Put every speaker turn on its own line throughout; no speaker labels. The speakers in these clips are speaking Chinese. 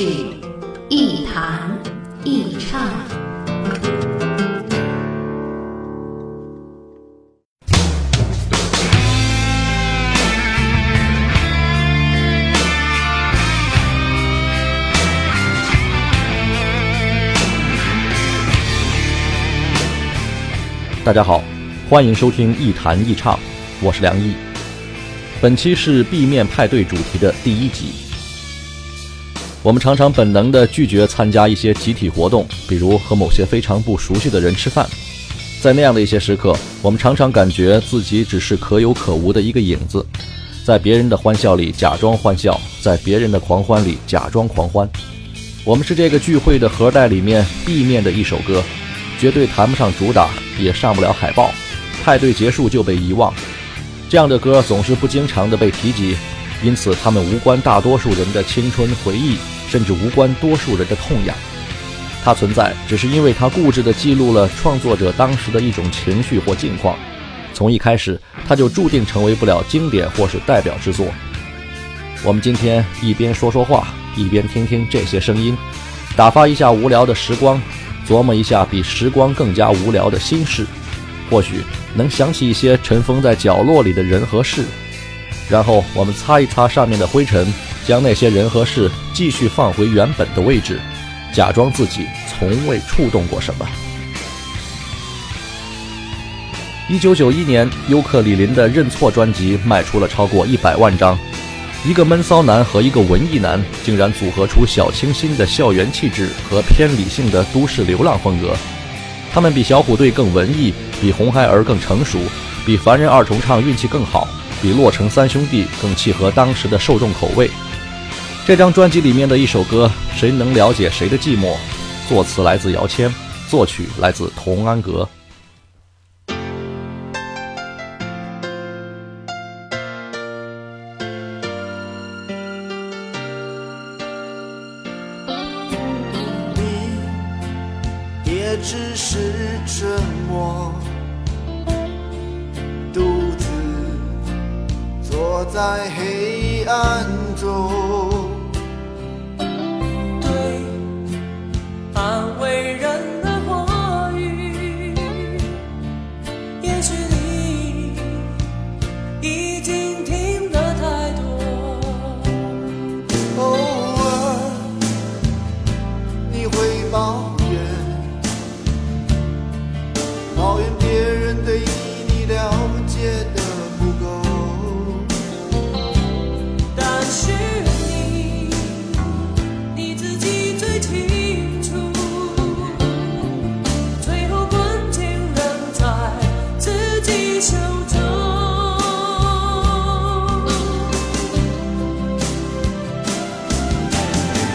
是一弹一唱。
大家好，欢迎收听一弹一唱，我是梁毅。本期是 B 面派对主题的第一集。我们常常本能地拒绝参加一些集体活动，比如和某些非常不熟悉的人吃饭。在那样的一些时刻，我们常常感觉自己只是可有可无的一个影子，在别人的欢笑里假装欢笑，在别人的狂欢里假装狂欢。我们是这个聚会的盒带里面 B 面的一首歌。绝对谈不上主打，也上不了海报。派对结束就被遗忘，这样的歌总是不经常的被提及，因此他们无关大多数人的青春回忆，甚至无关多数人的痛痒。它存在，只是因为它固执地记录了创作者当时的一种情绪或境况。从一开始，它就注定成为不了经典或是代表之作。我们今天一边说说话，一边听听这些声音，打发一下无聊的时光。琢磨一下比时光更加无聊的心事，或许能想起一些尘封在角落里的人和事，然后我们擦一擦上面的灰尘，将那些人和事继续放回原本的位置，假装自己从未触动过什么。一九九一年，尤克里林的《认错》专辑卖出了超过一百万张。一个闷骚男和一个文艺男，竟然组合出小清新的校园气质和偏理性的都市流浪风格。他们比小虎队更文艺，比红孩儿更成熟，比凡人二重唱运气更好，比洛城三兄弟更契合当时的受众口味。这张专辑里面的一首歌《谁能了解谁的寂寞》，作词来自姚谦，作曲来自童安格。
只是沉默，独在黑暗中，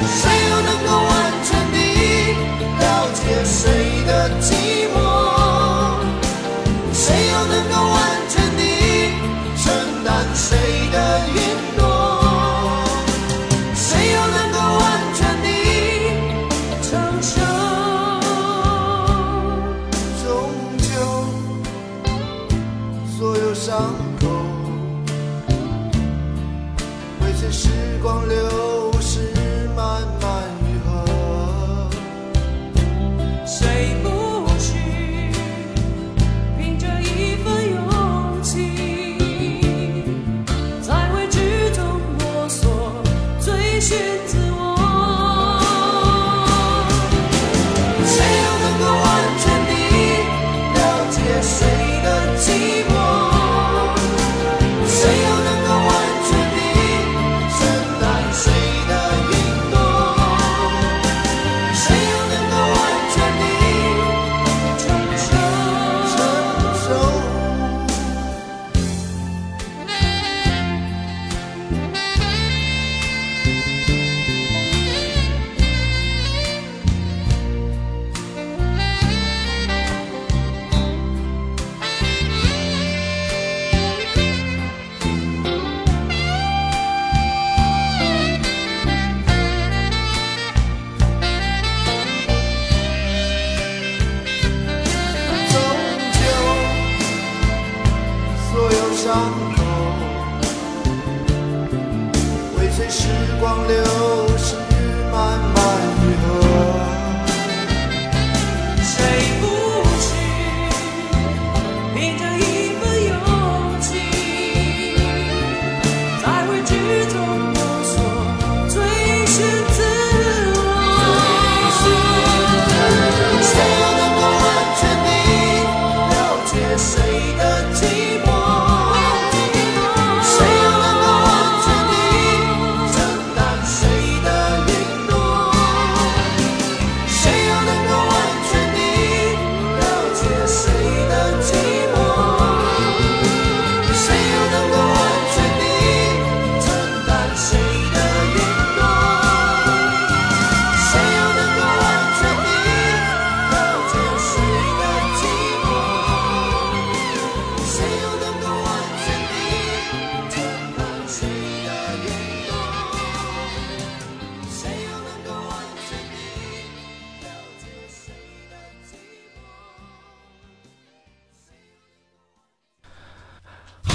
谁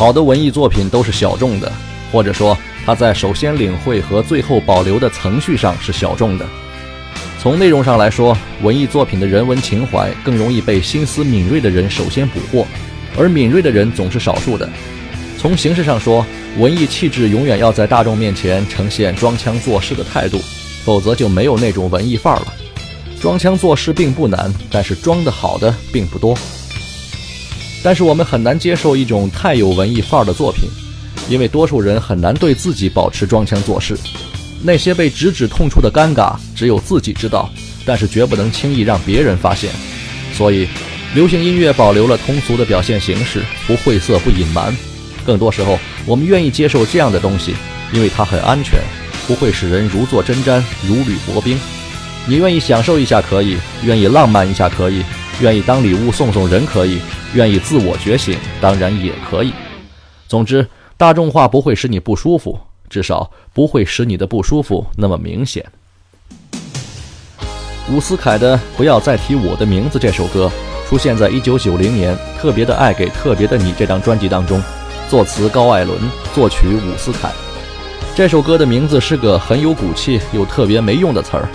好的文艺作品都是小众的，或者说它在首先领会和最后保留的程序上是小众的。从内容上来说，文艺作品的人文情怀更容易被心思敏锐的人首先捕获，而敏锐的人总是少数的。从形式上说，文艺气质永远要在大众面前呈现装腔作势的态度，否则就没有那种文艺范儿了。装腔作势并不难，但是装得好的并不多。但是我们很难接受一种太有文艺范儿的作品，因为多数人很难对自己保持装腔作势。那些被直指痛处的尴尬，只有自己知道，但是绝不能轻易让别人发现。所以，流行音乐保留了通俗的表现形式，不晦涩不隐瞒。更多时候，我们愿意接受这样的东西，因为它很安全，不会使人如坐针毡、如履薄冰。你愿意享受一下可以，愿意浪漫一下可以，愿意当礼物送送人可以，愿意自我觉醒当然也可以。总之，大众化不会使你不舒服，至少不会使你的不舒服那么明显。伍思凯的《不要再提我的名字》这首歌，出现在1990年《特别的爱给特别的你》这张专辑当中，作词高艾伦，作曲伍思凯。这首歌的名字是个很有骨气又特别没用的词儿，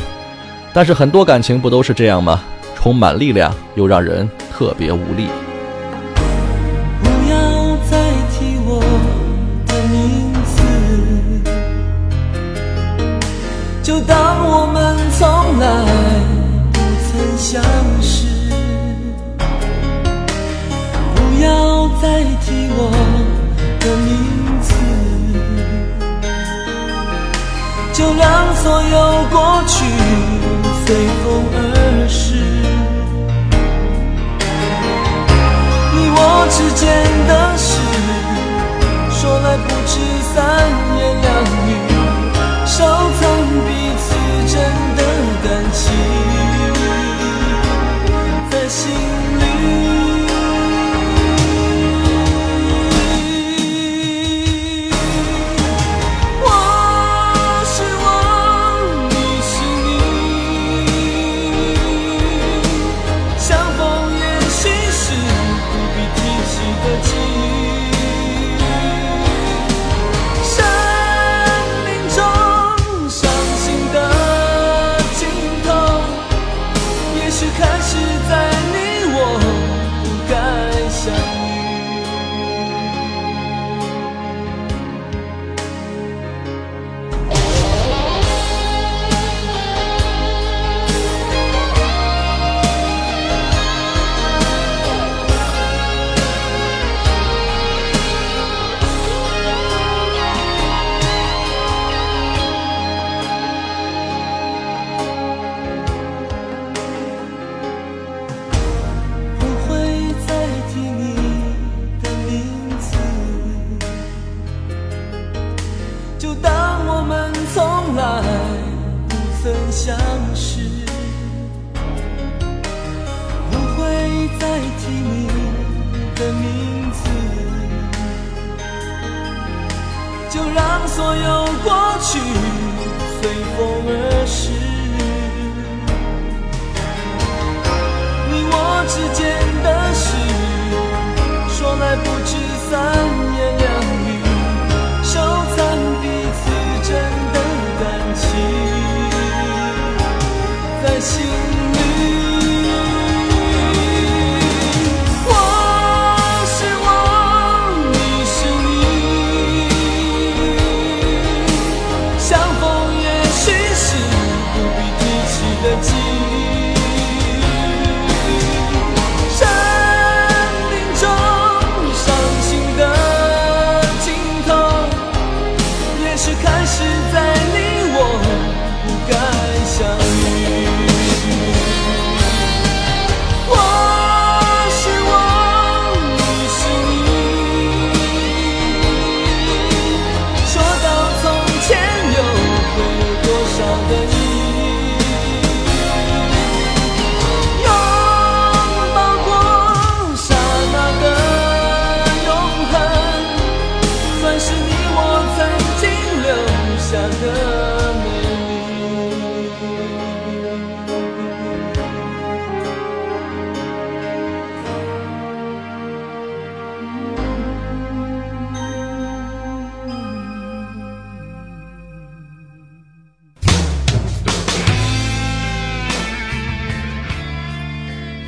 但是很多感情不都是这样吗？充满力量，又让人特别无力。
当我们从来不曾相识。不要再提我的名字，就让所有过去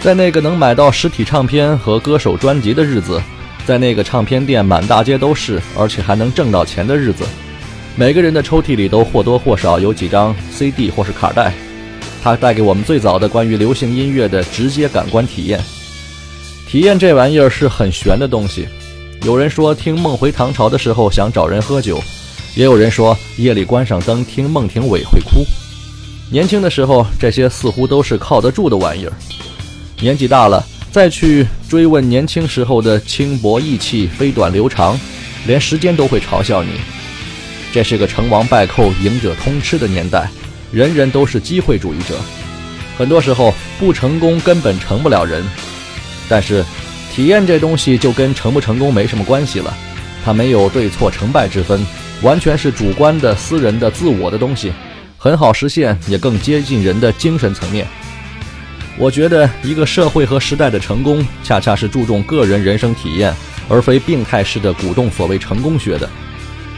在那个能买到实体唱片和歌手专辑的日子，在那个唱片店满大街都是，而且还能挣到钱的日子，每个人的抽屉里都或多或少有几张 CD 或是卡带，它带给我们最早的关于流行音乐的直接感官体验。体验这玩意儿是很玄的东西。有人说听《梦回唐朝》的时候想找人喝酒，也有人说夜里关上灯听孟庭苇会哭。年轻的时候，这些似乎都是靠得住的玩意儿。年纪大了，再去追问年轻时候的轻薄义气、飞短流长，连时间都会嘲笑你。这是个成王败寇、赢者通吃的年代，人人都是机会主义者。很多时候不成功根本成不了人。但是，体验这东西就跟成不成功没什么关系了，它没有对错成败之分，完全是主观的、私人的、自我的东西，很好实现，也更接近人的精神层面。我觉得一个社会和时代的成功，恰恰是注重个人人生体验，而非病态式的鼓动所谓成功学的。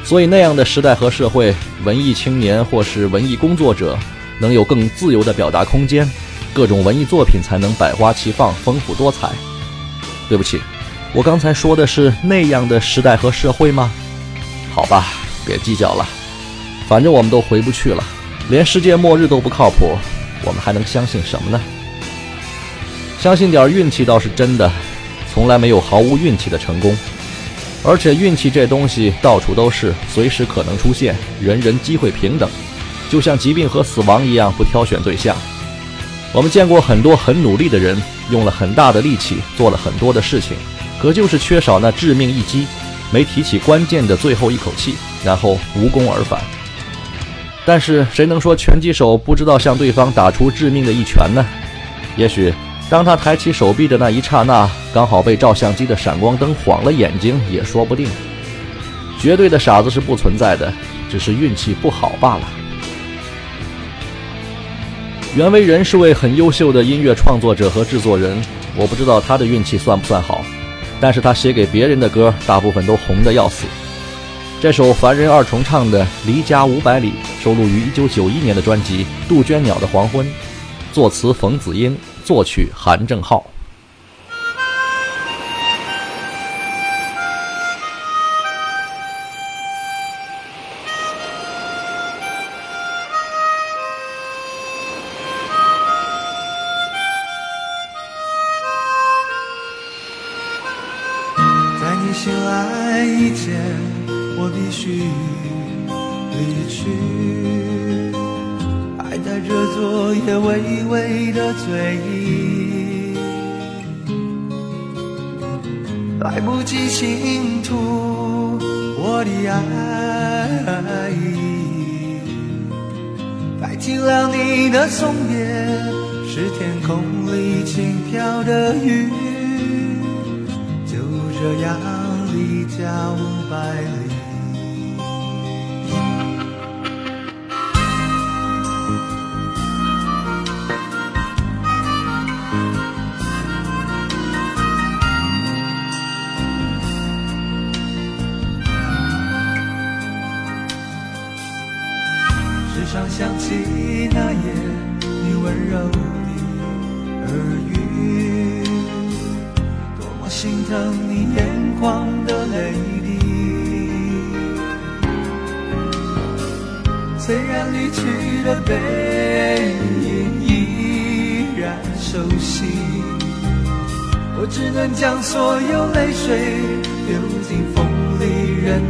所以那样的时代和社会，文艺青年或是文艺工作者能有更自由的表达空间，各种文艺作品才能百花齐放、丰富多彩。对不起，我刚才说的是那样的时代和社会吗？好吧，别计较了，反正我们都回不去了，连世界末日都不靠谱，我们还能相信什么呢？相信点运气倒是真的，从来没有毫无运气的成功。而且运气这东西到处都是，随时可能出现，人人机会平等，就像疾病和死亡一样，不挑选对象。我们见过很多很努力的人，用了很大的力气，做了很多的事情，可就是缺少那致命一击，没提起关键的最后一口气，然后无功而返。但是谁能说拳击手不知道向对方打出致命的一拳呢？也许。当他抬起手臂的那一刹那，刚好被照相机的闪光灯晃了眼睛，也说不定。绝对的傻子是不存在的，只是运气不好罢了。袁惟仁是位很优秀的音乐创作者和制作人，我不知道他的运气算不算好，但是他写给别人的歌，大部分都红得要死。这首凡人二重唱的《离家五百里》收录于1991年的专辑《杜鹃鸟的黄昏》，作词冯子英。作曲韩正浩。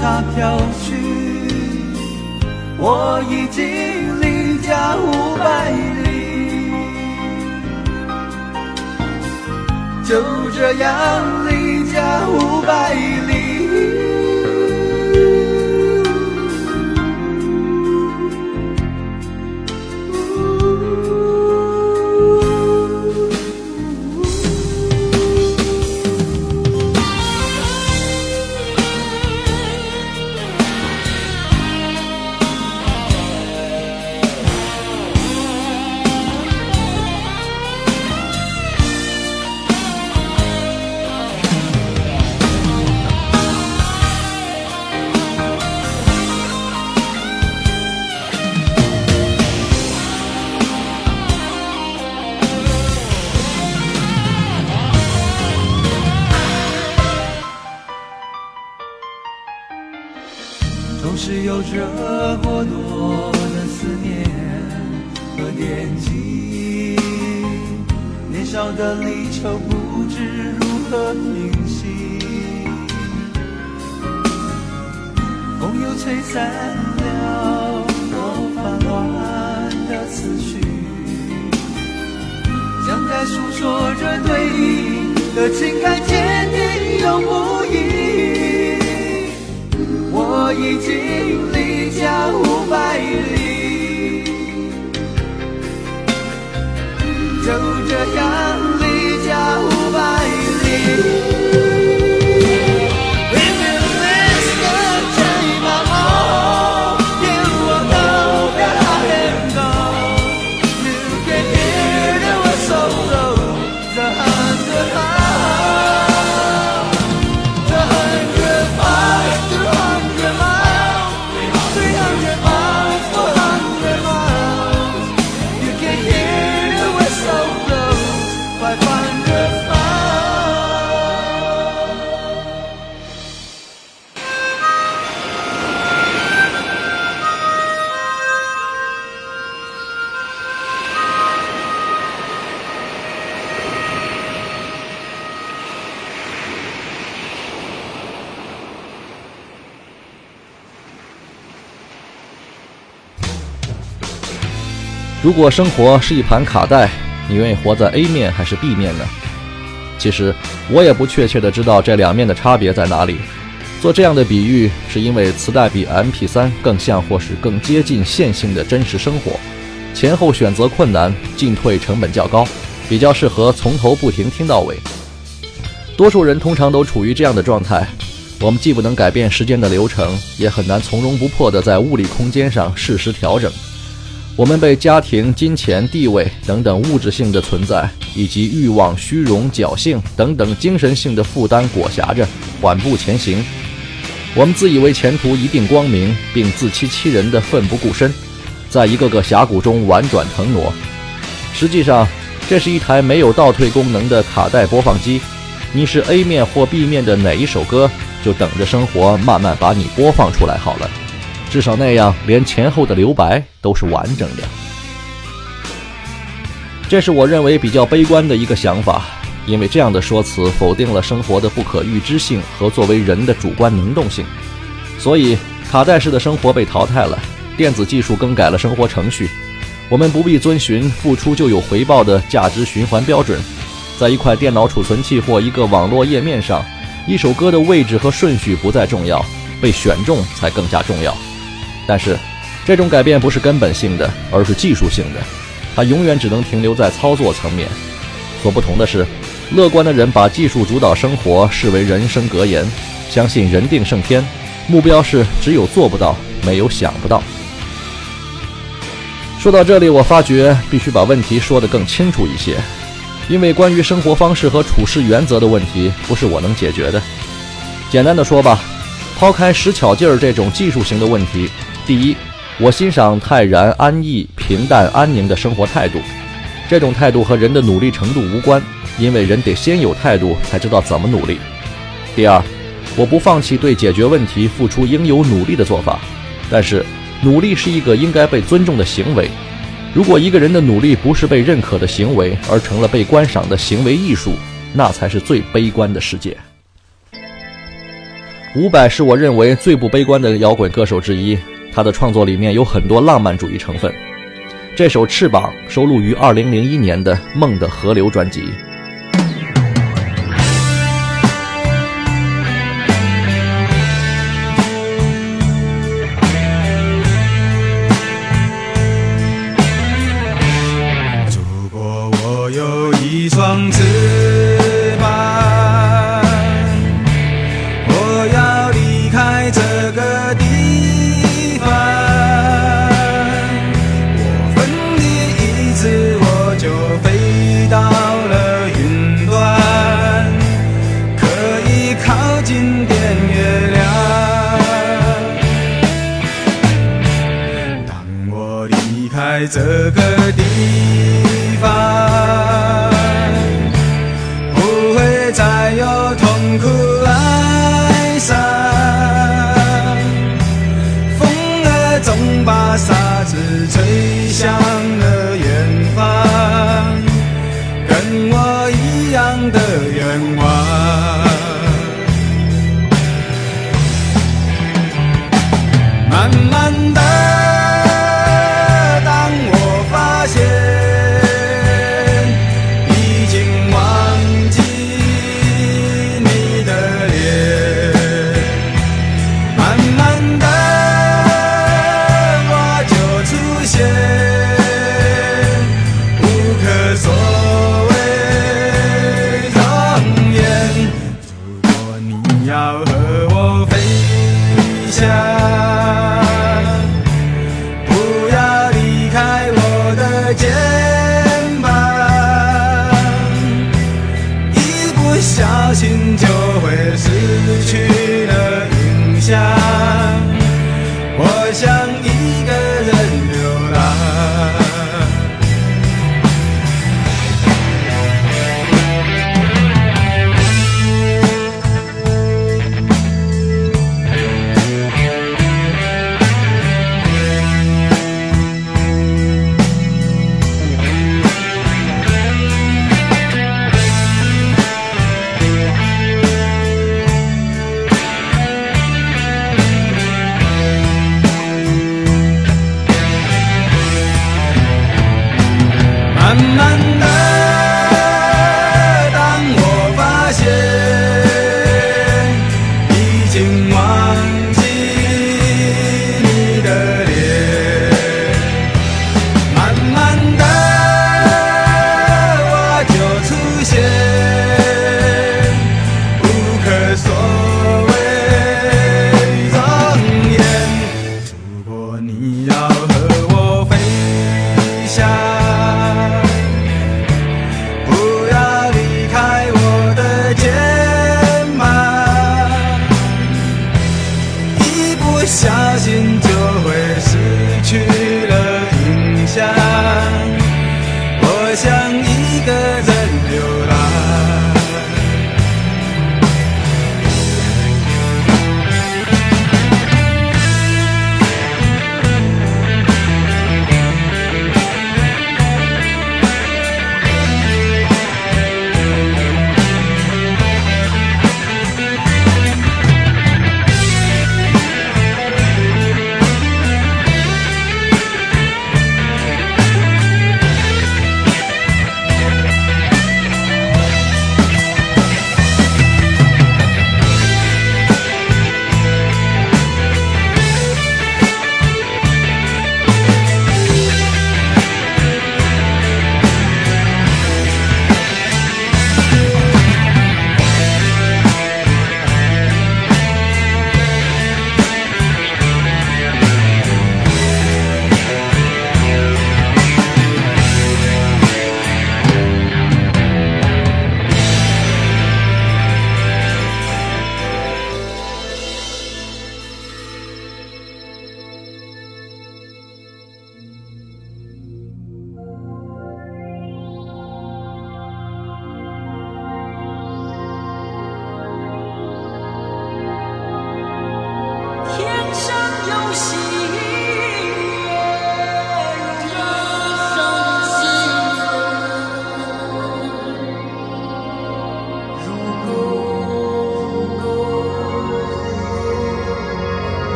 它飘去。我已经离家五百里，就这样离家五百里。吹散了我烦乱的思绪，像在诉说着对你的情感坚定又不移。我已经离家五百里，就这样
如果生活是一盘卡带，你愿意活在 A 面还是 B 面呢？其实我也不确切的知道这两面的差别在哪里。做这样的比喻，是因为磁带比 MP3 更像或是更接近线性的真实生活，前后选择困难，进退成本较高，比较适合从头不停听到尾。多数人通常都处于这样的状态，我们既不能改变时间的流程，也很难从容不迫地在物理空间上适时调整。我们被家庭、金钱、地位等等物质性的存在，以及欲望、虚荣、侥幸等等精神性的负担裹挟着，缓步前行。我们自以为前途一定光明，并自欺欺人的奋不顾身，在一个个峡谷中婉转腾挪。实际上，这是一台没有倒退功能的卡带播放机。你是 A 面或 B 面的哪一首歌，就等着生活慢慢把你播放出来好了。至少那样，连前后的留白都是完整的。这是我认为比较悲观的一个想法，因为这样的说辞否定了生活的不可预知性和作为人的主观能动性。所以，卡带式的生活被淘汰了，电子技术更改了生活程序，我们不必遵循付出就有回报的价值循环标准。在一块电脑储存器或一个网络页面上，一首歌的位置和顺序不再重要，被选中才更加重要。但是，这种改变不是根本性的，而是技术性的，它永远只能停留在操作层面。所不同的是，乐观的人把技术主导生活视为人生格言，相信人定胜天，目标是只有做不到，没有想不到。说到这里，我发觉必须把问题说得更清楚一些，因为关于生活方式和处事原则的问题，不是我能解决的。简单的说吧，抛开使巧劲儿这种技术型的问题，第一，我欣赏泰然、安逸、平淡、安宁的生活态度。这种态度和人的努力程度无关，因为人得先有态度，才知道怎么努力。第二，我不放弃对解决问题付出应有努力的做法，但是努力是一个应该被尊重的行为。如果一个人的努力不是被认可的行为，而成了被观赏的行为艺术，那才是最悲观的世界。伍佰是我认为最不悲观的摇滚歌手之一，他的创作里面有很多浪漫主义成分。这首《翅膀》收录于2001年的《梦的河流》专辑。
如果我有一双翅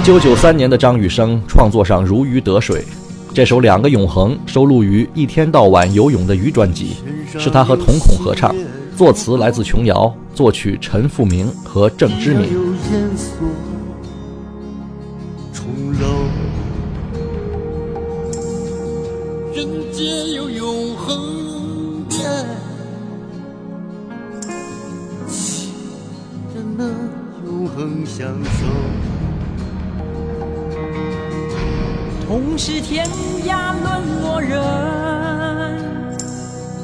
一
九九三年的张雨生创作上如鱼得水，这首《两个永恒》收录于《一天到晚游泳的鱼》专辑，是他和瞳孔合唱，作词来自琼瑶，作曲陈复明和郑之敏。
人间有永恒的爱，人能永恒相
是天涯沦落人，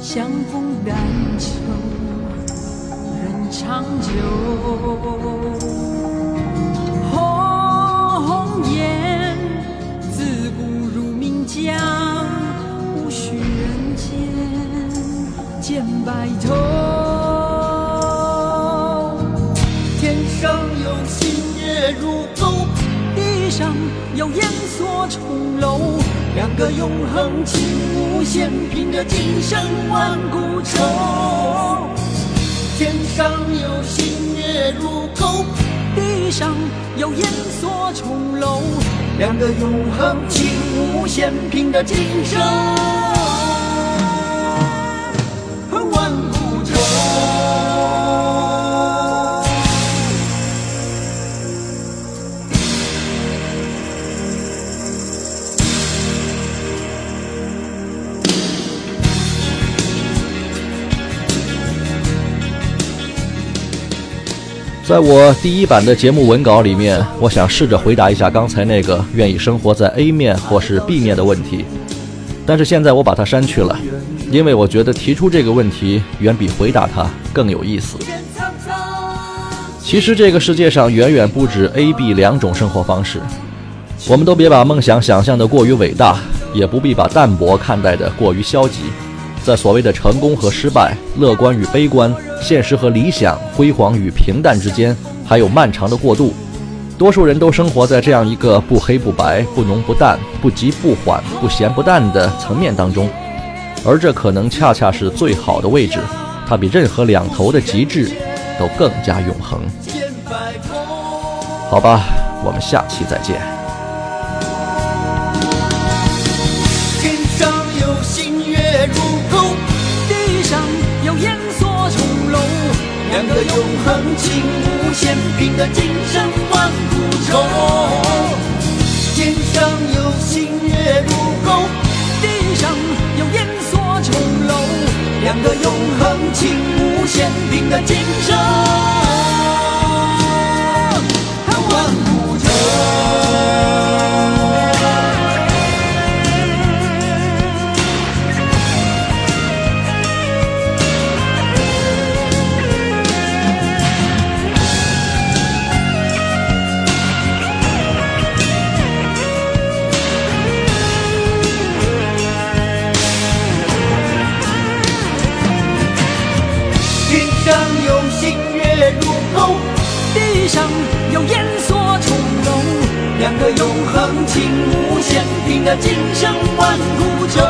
相逢难求人长久。无限，凭着今生万古愁。
天上有新月如钩，
地上有烟锁重楼，
两个永恒情无限，凭着今生。
在我第一版的节目文稿里面，我想试着回答一下刚才那个愿意生活在 A 面或是 B 面的问题，但是现在我把它删去了，因为我觉得提出这个问题远比回答它更有意思。其实这个世界上远远不止 A、B 两种生活方式，我们都别把梦想想象的过于伟大，也不必把淡泊看待的过于消极。在所谓的成功和失败、乐观与悲观、现实和理想、辉煌与平淡之间，还有漫长的过渡。多数人都生活在这样一个不黑不白、不浓不淡、不急不缓、不咸不淡的层面当中，而这可能恰恰是最好的位置，它比任何两头的极致都更加永恒。好吧，我们下期再见。
两个永恒情无限，拼得今生万古愁。天上有星月如钩，
地上有烟锁重楼。
两个永恒情无限，拼得今生。永恒情无限，凭的今生万古愁。